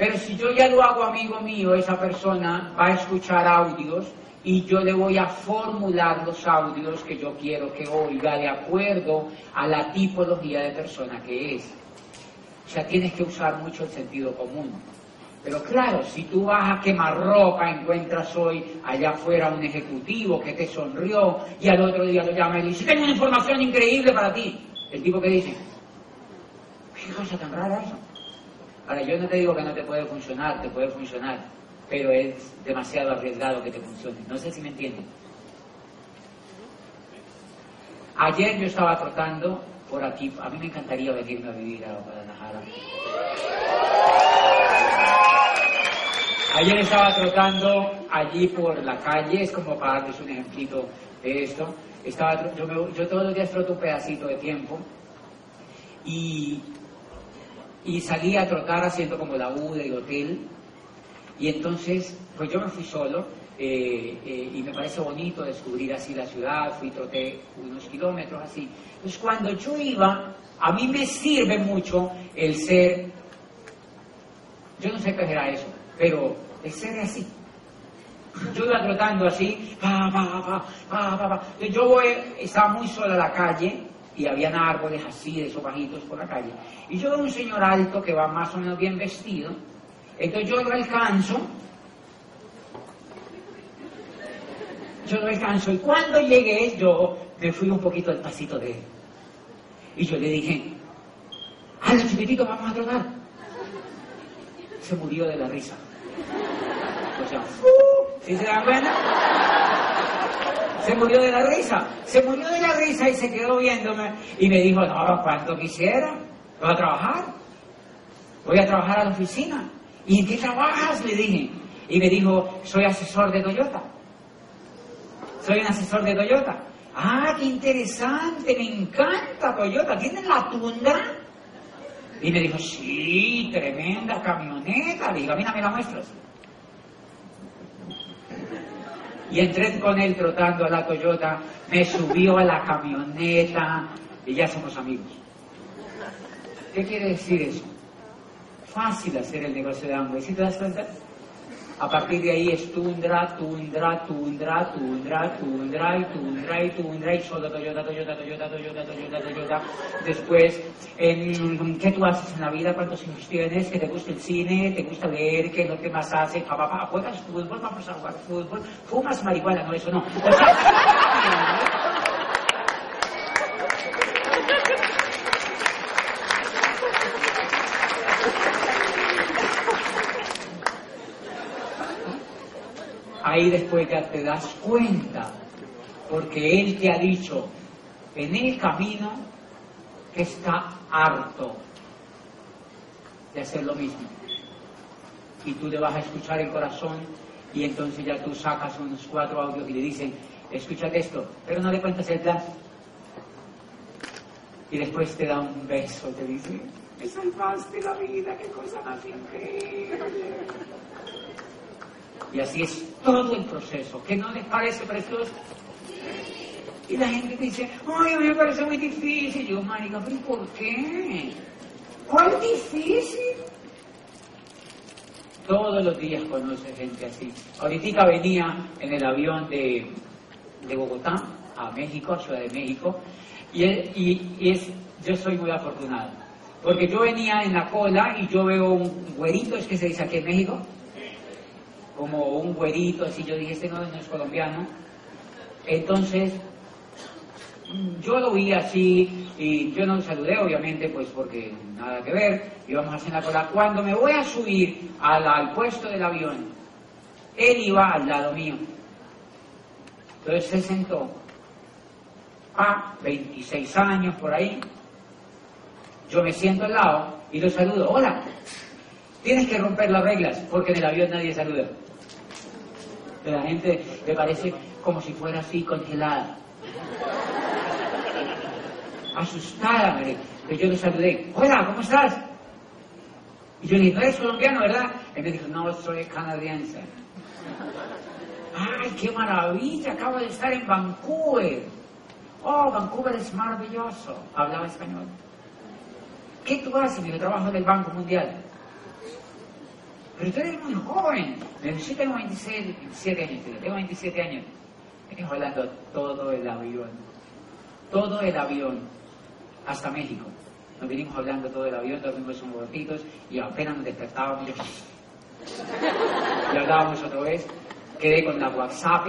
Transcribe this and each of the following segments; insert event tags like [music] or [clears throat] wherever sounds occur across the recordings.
Pero si yo ya lo hago amigo mío, esa persona va a escuchar audios y yo le voy a formular los audios que yo quiero que oiga de acuerdo a la tipología de persona que es. O sea, tienes que usar mucho el sentido común. Pero claro, si tú vas a quemar ropa, encuentras hoy allá afuera un ejecutivo que te sonrió y al otro día lo llama y dice, tengo una información increíble para ti. El tipo que dice, qué cosa tan rara eso. Ahora, yo no te digo que no te puede funcionar, te puede funcionar, pero es demasiado arriesgado que te funcione. No sé si me entienden. Ayer yo estaba trotando por aquí, a mí me encantaría venirme a vivir a Guadalajara. Ayer estaba trotando allí por la calle, es como para darles un ejemplito de esto. Estaba, yo, me- yo todos los días troto un pedacito de tiempo y, y salí a trotar haciendo como la U del hotel. Y entonces, pues yo me fui solo eh, eh, y me parece bonito descubrir así la ciudad, fui troté unos kilómetros así. Entonces cuando yo iba, a mí me sirve mucho el ser, yo no sé qué era eso, pero el ser así. Yo iba trotando así, pa, pa, pa, pa, pa, pa. Yo estaba muy sola en la calle y habían árboles así de esos bajitos por la calle. Y yo veo un señor alto que va más o menos bien vestido. Entonces yo lo alcanzo. Yo lo alcanzo. Y cuando llegué, yo me fui un poquito al pasito de él. Y yo le dije, ¡Hala, chiquitito, vamos a trotar! Se murió de la risa. O sea, ¿sí se dan cuenta? Se murió de la risa, se murió de la risa y se quedó viéndome y me dijo, no, cuanto quisiera, voy a trabajar, voy a trabajar a la oficina. ¿Y en qué trabajas? Le dije. Y me dijo, soy asesor de Toyota. Soy un asesor de Toyota. Ah, qué interesante, me encanta Toyota. ¿Tienen la tundra? Y me dijo, sí, tremenda camioneta. Le digo, a me la muestras. Y entré con él trotando a la Toyota, me subió a la camioneta y ya somos amigos. ¿Qué quiere decir eso? Fácil hacer el negocio de Amway, ¿sí te? A partir de ahí es tundra, tundra, tundra, tundra, tundra y tundra y tundra y solo Toyota, Toyota, Toyota, Toyota, Toyota, Toyota. Después, ¿qué tú haces en la vida? ¿Cuántos hijos tienes? ¿Que te gusta el cine? ¿Te gusta leer? ¿Qué es lo que más haces? ¿juegas fútbol? Vamos a jugar fútbol. ¿Fumas marihuana? No, eso no. [laughs] Ahí después ya te das cuenta, porque Él te ha dicho en el camino que está harto de hacer lo mismo. Y tú le vas a escuchar el corazón y entonces ya tú sacas unos cuatro audios y le dicen, escúchate esto, pero no le cuentas el plan. Y después te da un beso, te dice, me salvaste la vida, qué cosa más increíble. Y así es todo el proceso, que no les parece precioso. Y la gente dice, ay, a mí me parece muy difícil. Yo, marica, pero ¿y por qué? ¿Cuál difícil? Todos los días conoce gente así. Ahorita venía en el avión de, de Bogotá a México, a Ciudad de México, y, es- y- y es, yo soy muy afortunado. Porque yo venía en la cola y yo veo un güerito, es que se dice aquí en México, como un güerito, así yo dije, este no, no es colombiano. Entonces, yo lo vi así y yo no lo saludé, obviamente, pues porque nada que ver, íbamos haciendo la cola. Cuando me voy a subir al, al puesto del avión, él iba al lado mío. Entonces se sentó, a 26 años por ahí, yo me siento al lado y lo saludo, hola, tienes que romper las reglas porque en el avión nadie saluda. La gente le parece como si fuera así congelada. Asustada, me que yo le saludé. Hola, ¿cómo estás? Y yo le dije, no eres colombiano, ¿verdad? Él me dijo, no, soy canadiense. ¡Ay, qué maravilla! Acabo de estar en Vancouver. Oh, Vancouver es maravilloso. Hablaba español. ¿Qué tú haces? Yo trabajo en el Banco Mundial. Pero tú eres muy joven. Sí, tengo 27, 27 años, tengo 27 años. Venimos hablando todo el avión, todo el avión, hasta México. Nos vinimos hablando todo el avión, dormimos unos ratitos y apenas nos despertábamos. Yo... [laughs] Y hablábamos otra vez, quedé con la WhatsApp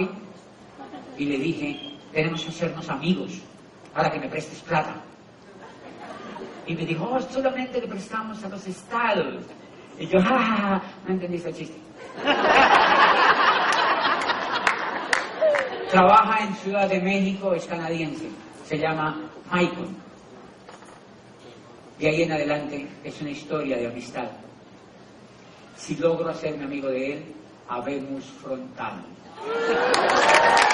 y le dije, tenemos que hacernos amigos para que me prestes plata. Y me dijo, oh, solamente le prestamos a los estados. Y yo, ja, no entendiste el chiste. [laughs] Trabaja en Ciudad de México, es canadiense. Se llama Michael. De ahí en adelante es una historia de amistad. Si logro hacerme amigo de él, habemos frontal. [laughs]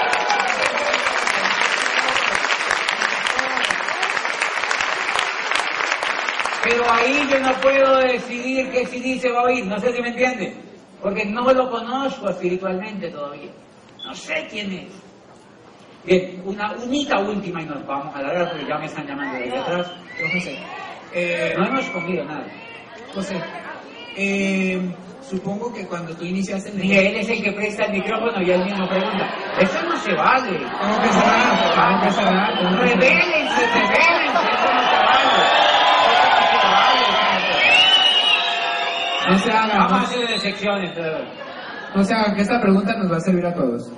Pero ahí yo no puedo decidir qué CD se va a oír, no sé si me entiende, porque no lo conozco espiritualmente todavía. No sé quién es. Bien, una única última y nos vamos a la porque ya me están llamando desde atrás. José, eh, No hemos comido nada. José, eh, supongo que cuando tú iniciaste el negocio... él es el que presta el micrófono y él mismo pregunta. Eso no se vale. ¿Cómo que que será? ¿Cómo que será? Revélense, revélense. Eso No se haga, Vamos a no, hacer de secciones. pero- no se haga, que esta pregunta nos va a servir a todos.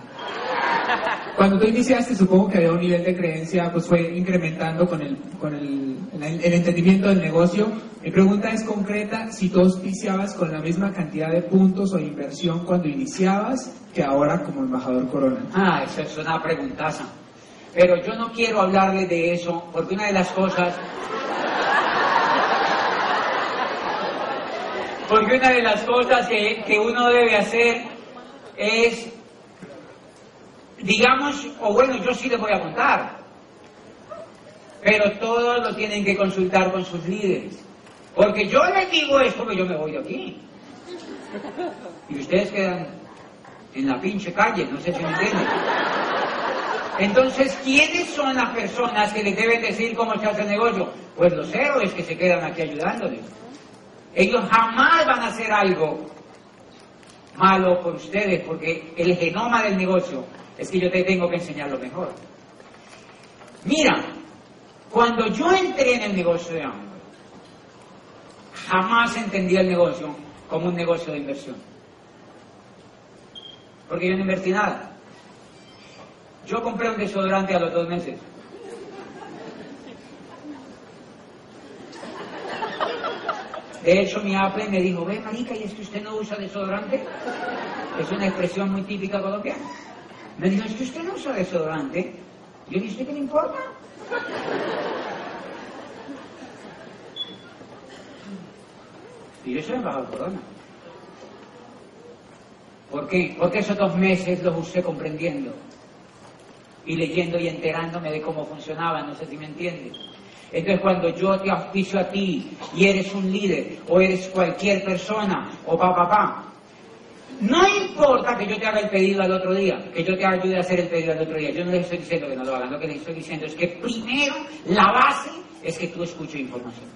Cuando tú iniciaste, supongo que había un nivel de creencia, pues fue incrementando con el, con el, el- el entendimiento del negocio. Mi pregunta es concreta, si tú auspiciabas con la misma cantidad de puntos o inversión cuando iniciabas que ahora como embajador Corona. Ah, esa es una preguntaza. Pero yo no quiero hablarle de eso, porque una de las cosas... Porque una de las cosas que, uno debe hacer es, digamos, o bueno, yo sí le voy a contar, pero todos lo tienen que consultar con sus líderes. Porque yo les digo esto que yo me voy de aquí. Y ustedes quedan en la pinche calle, no sé si me entienden. Entonces, ¿quiénes son las personas que les deben decir cómo se hace el negocio? Pues los héroes que se quedan aquí ayudándoles. Ellos jamás van a hacer algo malo por ustedes, porque el genoma del negocio es que yo te tengo que enseñar lo mejor. Mira, cuando yo entré en el negocio de hambre, jamás entendí el negocio como un negocio de inversión. Porque yo no invertí nada. Yo compré un desodorante a los dos meses. De hecho, mi Apple me dijo, ve, marica, ¿y es que usted no usa desodorante? Es una expresión muy típica colombiana. Me dijo, ¿es que usted no usa desodorante? Yo dije, ¿usted qué le importa? Y yo soy embajador Corona. ¿Por qué? Porque esos dos meses los usé comprendiendo y leyendo y enterándome de cómo funcionaba, no sé si me entiendes. Entonces cuando yo te auspicio a ti y eres un líder o eres cualquier persona o pa pa pa, no importa que yo te haga el pedido al otro día, que yo te ayude a hacer el pedido al otro día, yo no les estoy diciendo que no lo hagan, lo que les estoy diciendo es que primero la base es que tú escuches información.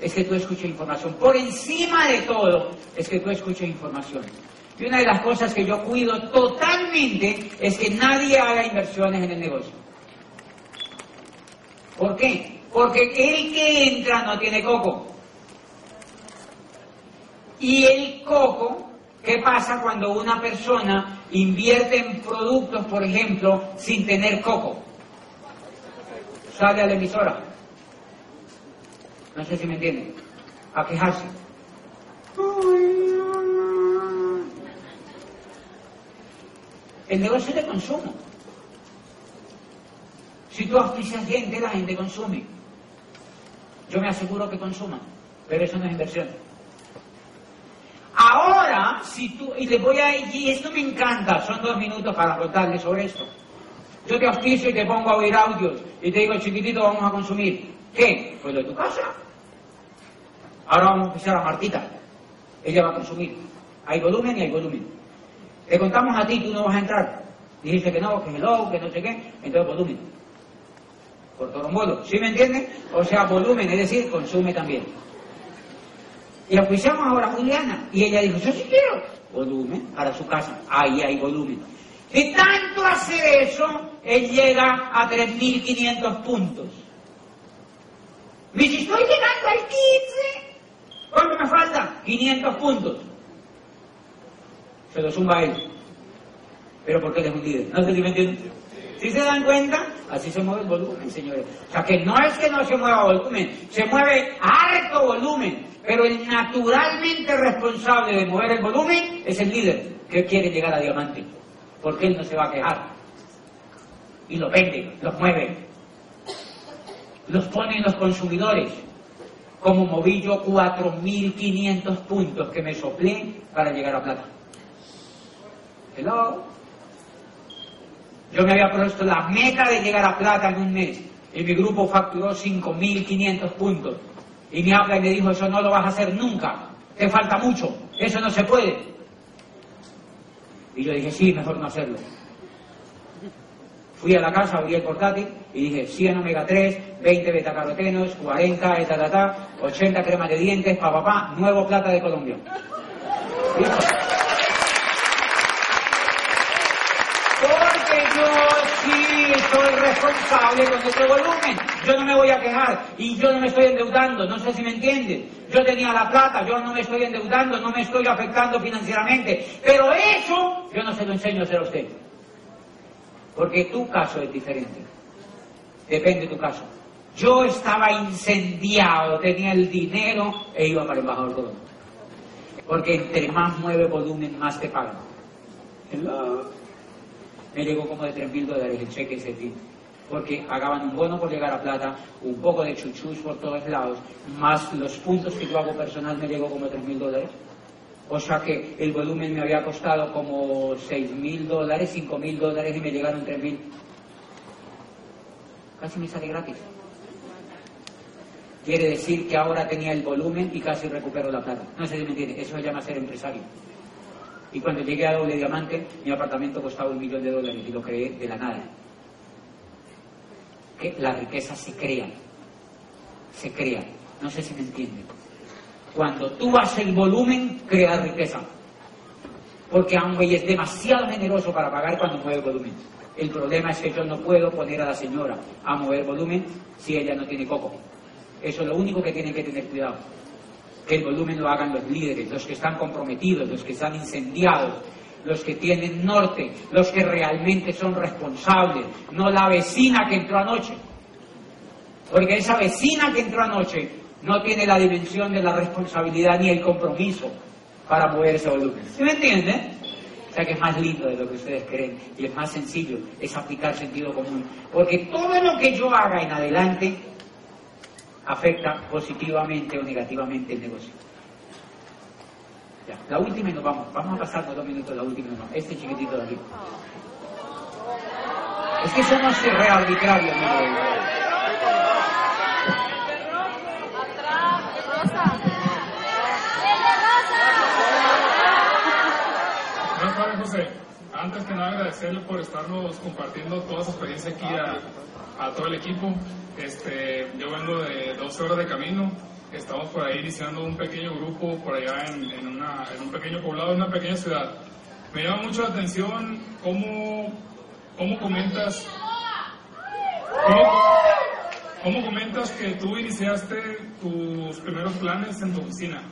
Es que tú escuches información. Por encima de todo, es que tú escuches información. Y una de las cosas que yo cuido totalmente es que nadie haga inversiones en el negocio. ¿Por qué? Porque el que entra no tiene coco. Y el coco, ¿qué pasa cuando una persona invierte en productos, por ejemplo, sin tener coco? Sale a la emisora. No sé si me entienden. A quejarse. El negocio es de consumo. Si tú auspicias gente, la gente consume. Yo me aseguro que consuman, pero eso no es inversión. Ahora, si tú, y les voy a, y esto me encanta, son dos minutos para contarles sobre esto. Yo te auspicio y te pongo a oír audios y te digo, chiquitito, vamos a consumir. ¿Qué? Pues de tu casa. Ahora vamos a auspiciar a Martita. Ella va a consumir. Hay volumen y hay volumen. Te contamos a ti, tú no vas a entrar. Dijiste que no, que hello, que no sé qué. Entonces volumen. Por todo modo. ¿Sí me entienden? O sea, volumen, es decir, consume también. Y auspiciamos ahora a Juliana. Y ella dijo, yo sí quiero volumen para su casa. Ahí hay volumen. De tanto hacer eso, él llega a 3.500 puntos. Me dice, estoy llegando al 15. ¿Cuánto me falta? 500 puntos. Se lo suma a él. Pero porque él es un. No sé si me entienden. Si se dan cuenta, así se mueve el volumen, señores. O sea que no es que no se mueva volumen, se mueve harto volumen. Pero el naturalmente responsable de mover el volumen es el líder que quiere llegar a diamante. Porque él no se va a quejar. Y lo vende, los mueve. Los pone en los consumidores. Como moví yo 4.500 puntos que me soplé para llegar a plata. Hello. Yo me había puesto la meta de llegar a plata en un mes y mi grupo facturó 5.500 puntos. Y me habla y me dijo, eso no lo vas a hacer nunca, te falta mucho, eso no se puede. Y yo dije, sí, mejor no hacerlo. Fui a la casa, abrí el portátil y dije 100 omega 3, 20 betacarotenos, 40 etatata, 80 cremas de dientes, papá, pa, nuevo plata de Colombia yo soy responsable con este volumen. Yo no me voy a quejar y yo no me estoy endeudando, no sé si me entienden. Yo tenía la plata, yo no me estoy endeudando, no me estoy afectando financieramente. Pero eso yo no se lo enseño a hacer a usted. Porque tu caso es diferente. Depende de tu caso. Yo estaba incendiado, tenía el dinero e iba para el embajador todo. Porque entre más mueve volumen, más te pagan. Hello me llegó como de 3 mil dólares el cheque ese día. Porque pagaban un bono por llegar a plata, un poco de chuchus por todos lados, más los puntos que yo hago personal me llegó como 3 mil dólares. O sea que el volumen me había costado como 6 mil dólares, 5 mil dólares y me llegaron 3 mil. Casi me sale gratis. Quiere decir que ahora tenía el volumen y casi recupero la plata. No sé si me entiende, eso se llama ser empresario. Y cuando llegué a Doble Diamante, mi apartamento costaba un millón de dólares y lo creé de la nada. Que la riqueza se crea. Se crea. No sé si me entienden. Cuando tú haces el volumen, creas riqueza. Porque aunque es demasiado generoso para pagar cuando mueve volumen. El problema es que yo no puedo poner a la señora a mover volumen si ella no tiene coco. Eso es lo único que tiene que tener cuidado el volumen lo hagan los líderes, los que están comprometidos, los que están incendiados, los que tienen norte, los que realmente son responsables, no la vecina que entró anoche. Porque esa vecina que entró anoche no tiene la dimensión de la responsabilidad ni el compromiso para mover ese volumen. ¿Sí me entienden? O sea que es más lindo de lo que ustedes creen y es más sencillo, es aplicar sentido común. Porque todo lo que yo haga en adelante afecta positivamente o negativamente el negocio. Ya, la última y nos vamos. Vamos a pasar dos minutos la última y nos Este chiquitito de aquí. Es que somos rearbitrarios, amigo. José. Antes que nada agradecerle por estarnos compartiendo toda su experiencia aquí a, a todo el equipo. Este, yo vengo de 12 horas de camino, estamos por ahí iniciando un pequeño grupo por allá en, un pequeño poblado, en una pequeña ciudad. Me llama mucho la atención cómo, cómo comentas cómo, comentas que tú iniciaste tus primeros planes en tu oficina.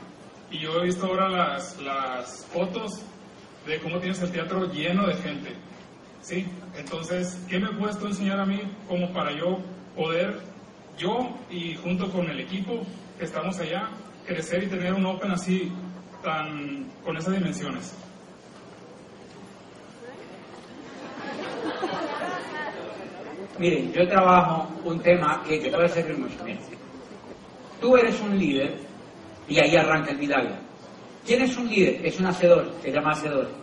Y yo he visto ahora las, las fotos de cómo tienes el teatro lleno de gente. ¿Sí? Entonces, ¿qué me puedes tú enseñar a mí como para yo poder yo y junto con el equipo que estamos allá, crecer y tener un Open así, tan, con esas dimensiones. Miren, yo trabajo un tema que te puede servir mucho. tú eres un líder y ahí arranca el milagro. ¿Quién es un líder? Es un hacedor, se llama hacedor.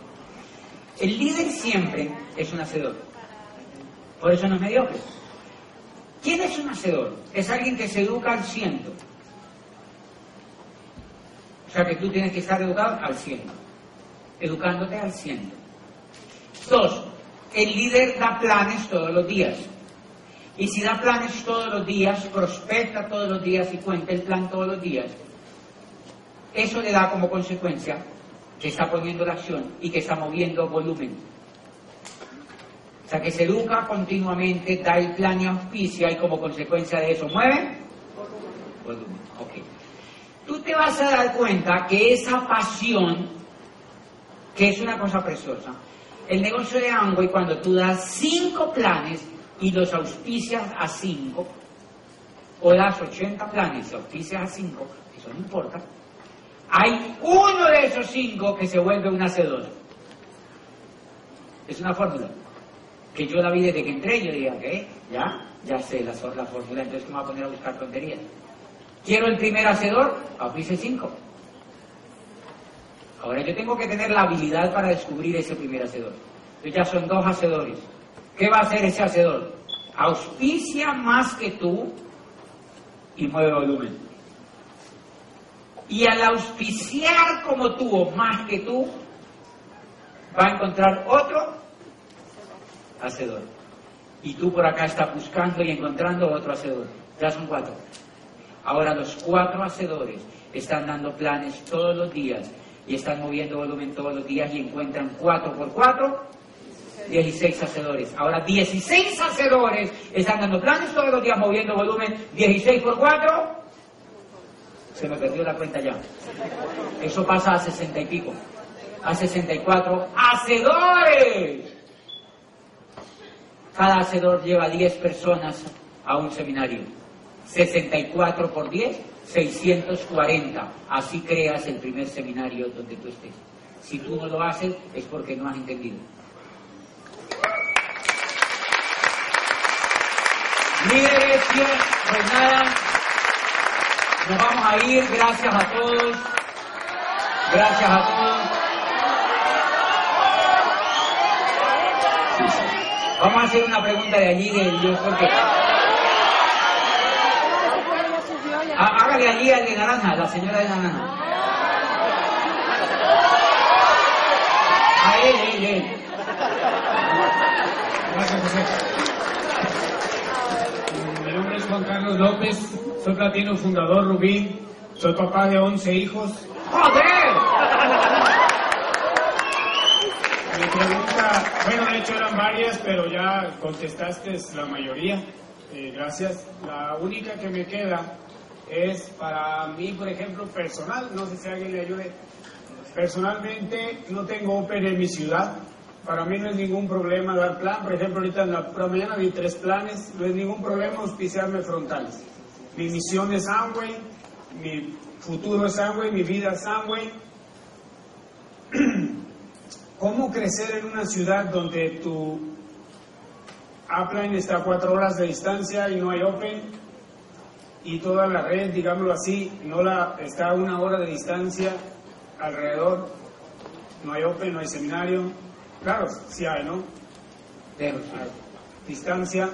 El líder siempre es un hacedor. Por eso no es mediocre. ¿Quién es un hacedor? Es alguien que se educa al ciento. O sea que tú tienes que estar educado al ciento. Educándote al ciento. Dos, el líder da planes todos los días. Y si da planes todos los días, prospecta todos los días y cuenta el plan todos los días, Eso le da como consecuencia que está poniendo la acción y que está moviendo volumen. O sea, que se educa continuamente, da el plan y auspicia y como consecuencia de eso mueve volumen. Ok. Tú te vas a dar cuenta que esa pasión, que es una cosa preciosa, el negocio de Amway, cuando tú das cinco planes y los auspicias a cinco, o das 80 planes y auspicias a cinco, eso no importa, hay uno de esos cinco que se vuelve un hacedor. Es una fórmula que yo la vi desde que entré, yo diría, ¿qué? Ya, ya sé la, la fórmula, entonces ¿cómo voy a poner a buscar tonterías? Quiero el primer hacedor, auspice cinco. Ahora yo tengo que tener la habilidad para descubrir ese primer hacedor. Entonces ya son dos hacedores. ¿Qué va a hacer ese hacedor? Auspicia más que tú y mueve volumen. Y al auspiciar como tú o más que tú, va a encontrar otro hacedor. Y tú por acá estás buscando y encontrando otro hacedor. Ya son cuatro. Ahora los cuatro hacedores están dando planes todos los días y están moviendo volumen todos los días y encuentran 4 por 4, 16 hacedores. Ahora 16 hacedores están dando planes todos los días moviendo volumen 16 por 4. Se me perdió la cuenta ya. Eso pasa a 60 y pico. A 64 hacedores. Cada hacedor lleva 10 personas a un seminario. 64 por 10, 640. Así creas el primer seminario donde tú estés. Si tú no lo haces es porque no has entendido. Líderes, pues nada, nos vamos a ir. Gracias a todos. Gracias a todos. Vamos a hacer una pregunta de allí, de Dios, porque... Hágale allí al de naranja, la señora de naranja. A él, él, él. Gracias, José. Mi nombre es Juan Carlos López, soy platino fundador Rubí, soy papá de 11 hijos. ¡Joder! Mi pregunta, bueno, de hecho eran varias, pero ya contestaste la mayoría. Eh, gracias. La única que me queda es para mí, por ejemplo, personal, no sé si alguien le ayude. Personalmente no tengo Open en mi ciudad. Para mí no es ningún problema dar plan. Por ejemplo, ahorita en la mañana vi tres planes. No es ningún problema auspiciarme frontales. Mi misión es Amway, mi futuro es Amway, mi vida es Amway. [clears throat] ¿Cómo crecer en una ciudad donde tu upline está a cuatro horas de distancia y no hay Open? y toda la red, digámoslo así, no la está a una hora de distancia alrededor, no hay open, no hay seminario, claro, sí hay, ¿no? Pero, distancia.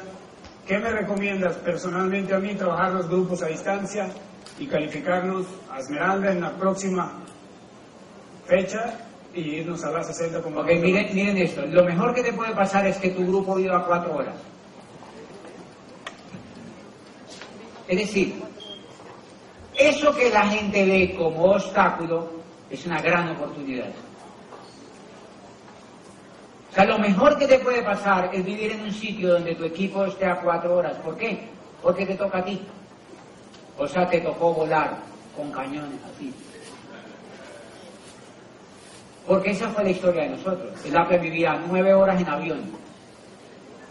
¿Qué me recomiendas personalmente a mí trabajar los grupos a distancia y calificarnos a Esmeralda en la próxima fecha y irnos a la 60 como Ok, miren, miren esto. Lo mejor que te puede pasar es que tu grupo viva cuatro horas. Es decir, eso que la gente ve como obstáculo es una gran oportunidad. O sea, lo mejor que te puede pasar es vivir en un sitio donde tu equipo esté a cuatro horas. ¿Por qué? Porque te toca a ti. O sea, te tocó volar con cañones así. Porque esa fue la historia de nosotros. El Apple vivía nueve horas en avión.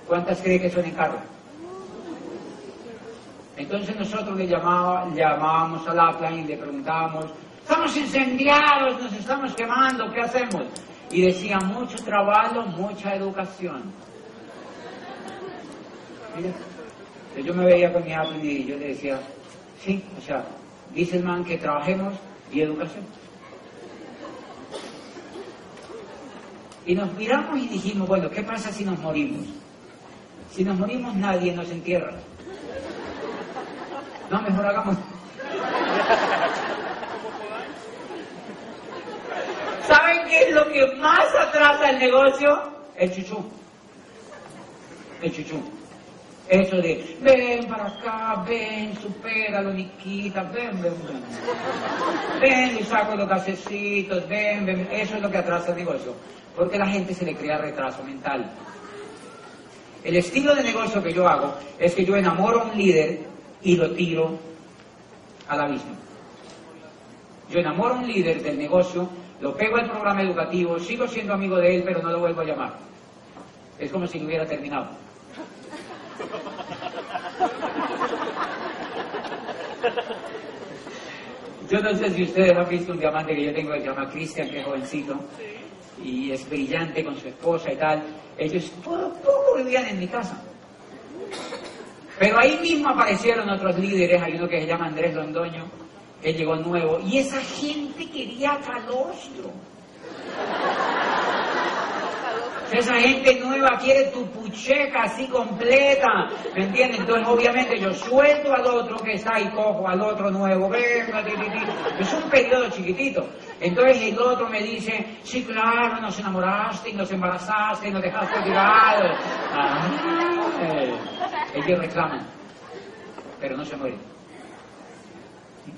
¿Cuántas cree que son en carro? Entonces nosotros le llamaba, llamábamos al Apple y le preguntábamos, estamos incendiados, nos estamos quemando, ¿qué hacemos? Y decía, mucho trabajo, mucha educación. Yo me veía con mi Apple y yo le decía, sí, o sea, dice el man que trabajemos y educación. Y nos miramos y dijimos, bueno, ¿qué pasa si nos morimos? Si nos morimos nadie nos entierra. No, mejor hagamos. ¿Saben qué es lo que más atrasa el negocio? El chuchú. El chuchú. Eso de, ven para acá, ven, supéralo, Niquita, ven, ven, ven. Ven y saco los gasecitos, ven, ven. Eso es lo que atrasa el negocio. Porque la gente se le crea retraso mental. El estilo de negocio que yo hago es que yo enamoro a un líder y lo tiro al abismo. Yo enamoro a un líder del negocio, lo pego al programa educativo, sigo siendo amigo de él, pero no lo vuelvo a llamar. Es como si lo hubiera terminado. Yo no sé si ustedes han visto un diamante que yo tengo que se llama Cristian, que es jovencito, y es brillante con su esposa y tal. Ellos poco, poco vivían en mi casa. Pero ahí mismo aparecieron otros líderes, hay uno que se llama Andrés Londoño, que llegó nuevo, y esa gente quería calostro. Esa gente nueva quiere tu pucheca así completa, ¿me entiendes? Entonces, obviamente, yo suelto al otro que está ahí cojo, al otro nuevo, venga, ti, es un periodo chiquitito. Entonces el otro me dice, sí, claro, nos enamoraste, nos embarazaste, nos dejaste tirado. Ellos reclaman, pero no se mueren.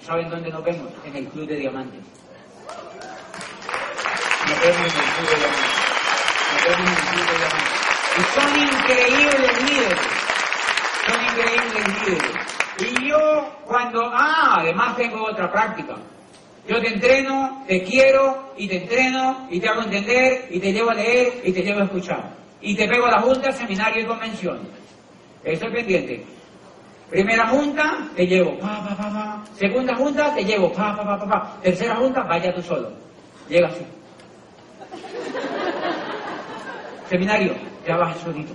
¿Saben dónde nos vemos? En el Club de Diamantes. Nos vemos en el Club de Diamantes. Y son increíbles líderes. Son increíbles líderes. Y yo cuando, ah, además tengo otra práctica. Yo te entreno, te quiero y te entreno y te hago entender y te llevo a leer y te llevo a escuchar. Y te pego a la junta, seminario y convención. Estoy pendiente. Primera junta, te llevo, pa, pa, pa, pa. Segunda junta, te llevo, pa, pa, pa, pa, pa. Tercera junta, vaya tú solo. Llega así. Seminario, ya vas solito.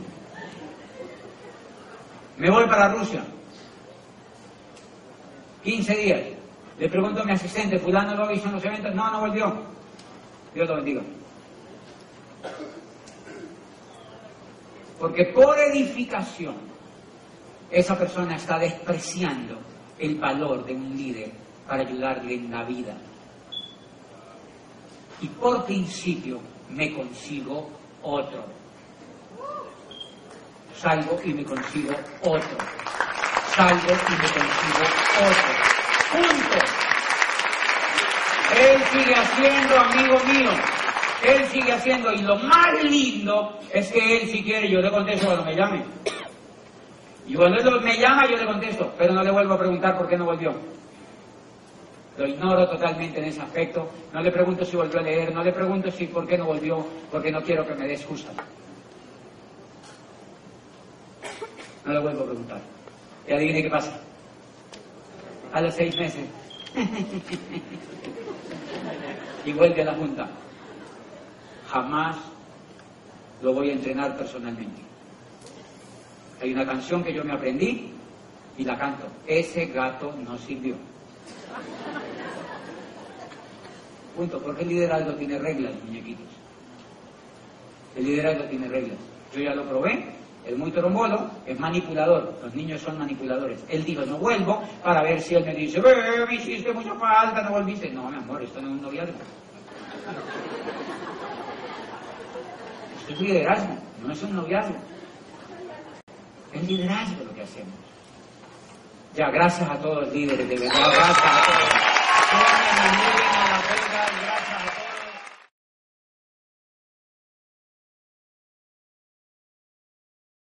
Me voy para Rusia. 15 días. Le pregunto a mi asistente, fulano lo hizo en los eventos. No, no volvió. Dios lo bendiga. Porque por edificación, esa persona está despreciando el valor de un líder para ayudarle en la vida. Y por principio me consigo otro. Salgo y me consigo otro. Salgo y me consigo otro. Punto. Él sigue haciendo amigo mío. Él sigue haciendo. Y lo más lindo es que él si quiere, yo le contesto cuando me llame. Y cuando él me llama, yo le contesto. Pero no le vuelvo a preguntar por qué no volvió. Lo ignoro totalmente en ese aspecto. No le pregunto si volvió a leer, no le pregunto si por qué no volvió, porque no quiero que me des justa. No le vuelvo a preguntar. Y adivine qué pasa. A los seis meses. [laughs] y vuelve a la junta. Jamás lo voy a entrenar personalmente. Hay una canción que yo me aprendí y la canto. Ese gato no sirvió. Punto. Porque el liderazgo tiene reglas, muñequitos. El liderazgo tiene reglas. Yo ya lo probé. El muy torombolo es manipulador. Los niños son manipuladores. Él dijo, no vuelvo para ver si él me dice, me hiciste mucha falta, no volviste. No, mi amor, esto no es un noviazgo. Esto es liderazgo, no es un noviazgo. Es liderazgo lo que hacemos. Ya, gracias a todos los líderes, de verdad, gracias. Gracias a todos.